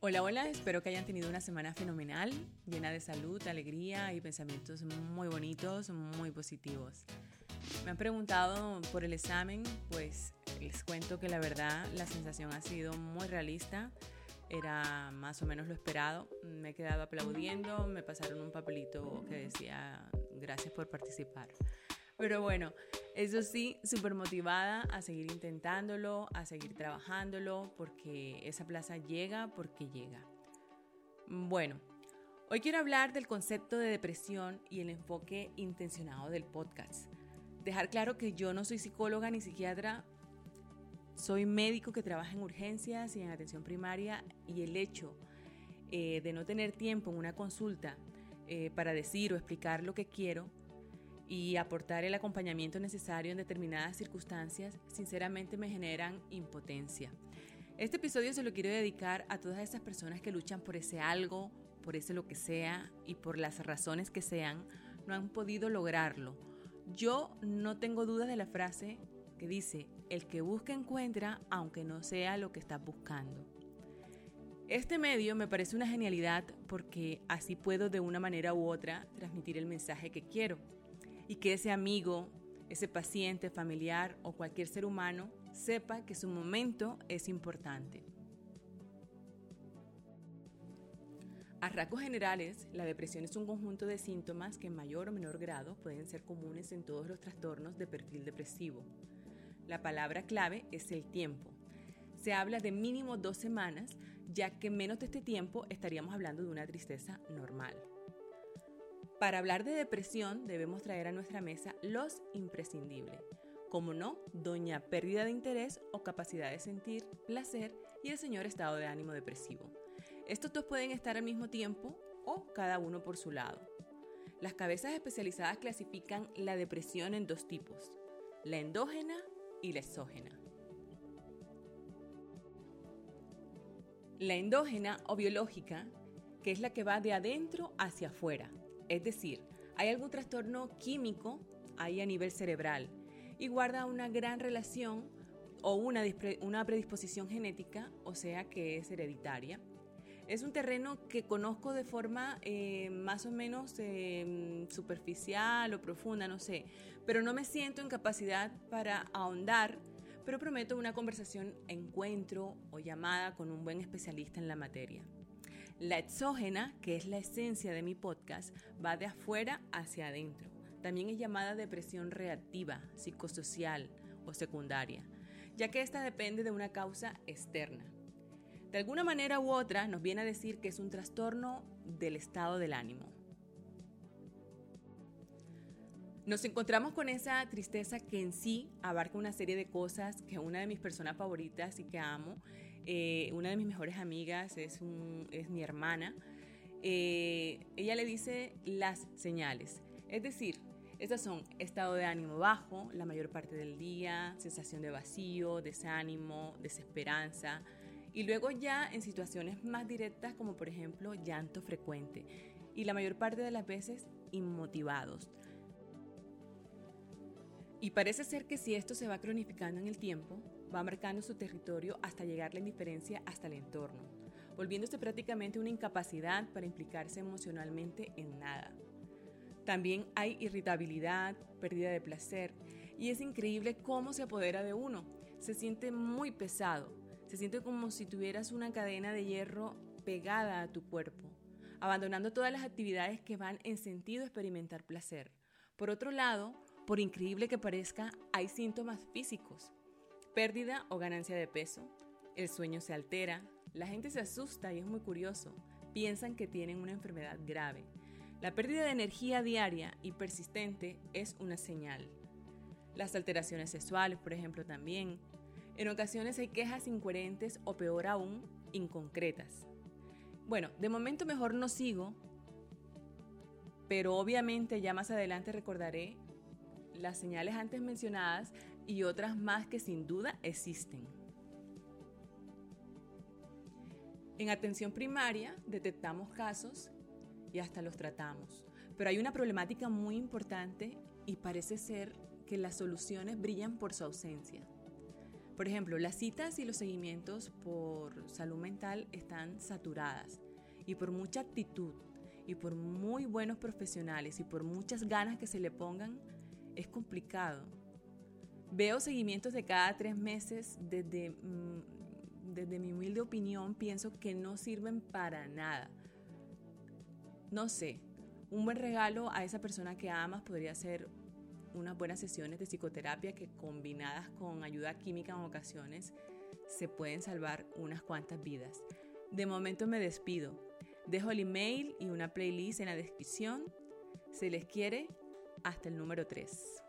Hola, hola, espero que hayan tenido una semana fenomenal, llena de salud, alegría y pensamientos muy bonitos, muy positivos. Me han preguntado por el examen, pues les cuento que la verdad la sensación ha sido muy realista, era más o menos lo esperado, me he quedado aplaudiendo, me pasaron un papelito que decía gracias por participar. Pero bueno, eso sí, súper motivada a seguir intentándolo, a seguir trabajándolo, porque esa plaza llega porque llega. Bueno, hoy quiero hablar del concepto de depresión y el enfoque intencionado del podcast. Dejar claro que yo no soy psicóloga ni psiquiatra, soy médico que trabaja en urgencias y en atención primaria y el hecho eh, de no tener tiempo en una consulta eh, para decir o explicar lo que quiero y aportar el acompañamiento necesario en determinadas circunstancias, sinceramente me generan impotencia. Este episodio se lo quiero dedicar a todas esas personas que luchan por ese algo, por ese lo que sea y por las razones que sean, no han podido lograrlo. Yo no tengo dudas de la frase que dice, el que busca encuentra aunque no sea lo que está buscando. Este medio me parece una genialidad porque así puedo de una manera u otra transmitir el mensaje que quiero y que ese amigo, ese paciente, familiar o cualquier ser humano sepa que su momento es importante. A rasgos generales, la depresión es un conjunto de síntomas que en mayor o menor grado pueden ser comunes en todos los trastornos de perfil depresivo. La palabra clave es el tiempo. Se habla de mínimo dos semanas, ya que menos de este tiempo estaríamos hablando de una tristeza normal. Para hablar de depresión debemos traer a nuestra mesa los imprescindibles, como no, doña pérdida de interés o capacidad de sentir placer y el señor estado de ánimo depresivo. Estos dos pueden estar al mismo tiempo o cada uno por su lado. Las cabezas especializadas clasifican la depresión en dos tipos, la endógena y la exógena. La endógena o biológica, que es la que va de adentro hacia afuera, es decir, hay algún trastorno químico ahí a nivel cerebral y guarda una gran relación o una, una predisposición genética, o sea que es hereditaria. Es un terreno que conozco de forma eh, más o menos eh, superficial o profunda, no sé, pero no me siento en capacidad para ahondar, pero prometo una conversación, encuentro o llamada con un buen especialista en la materia. La exógena, que es la esencia de mi podcast, va de afuera hacia adentro. También es llamada depresión reactiva, psicosocial o secundaria, ya que esta depende de una causa externa. De alguna manera u otra nos viene a decir que es un trastorno del estado del ánimo. Nos encontramos con esa tristeza que en sí abarca una serie de cosas que una de mis personas favoritas y que amo eh, una de mis mejores amigas es, mi hermana. Eh, ella le dice las señales. Es decir, estas son estado de ánimo bajo la mayor parte del día, sensación de vacío, desánimo, desesperanza. Y luego ya en situaciones más directas como por ejemplo llanto frecuente. Y la mayor parte de las veces inmotivados. Y parece ser que si esto se va cronificando en el tiempo, va marcando su territorio hasta llegar la indiferencia hasta el entorno, volviéndose prácticamente una incapacidad para implicarse emocionalmente en nada. También hay irritabilidad, pérdida de placer, y es increíble cómo se apodera de uno. Se siente muy pesado, se siente como si tuvieras una cadena de hierro pegada a tu cuerpo, abandonando todas las actividades que van en sentido experimentar placer. Por otro lado, por increíble que parezca, hay síntomas físicos, pérdida o ganancia de peso, el sueño se altera, la gente se asusta y es muy curioso, piensan que tienen una enfermedad grave. La pérdida de energía diaria y persistente es una señal. Las alteraciones sexuales, por ejemplo, también. En ocasiones hay quejas incoherentes o peor aún, inconcretas. Bueno, de momento mejor no sigo, pero obviamente ya más adelante recordaré las señales antes mencionadas y otras más que sin duda existen. En atención primaria detectamos casos y hasta los tratamos, pero hay una problemática muy importante y parece ser que las soluciones brillan por su ausencia. Por ejemplo, las citas y los seguimientos por salud mental están saturadas y por mucha actitud y por muy buenos profesionales y por muchas ganas que se le pongan, es complicado. Veo seguimientos de cada tres meses desde, mm, desde mi humilde opinión, pienso que no sirven para nada. No sé, un buen regalo a esa persona que amas podría ser unas buenas sesiones de psicoterapia que combinadas con ayuda química en ocasiones se pueden salvar unas cuantas vidas. De momento me despido. Dejo el email y una playlist en la descripción. Se les quiere hasta el número 3.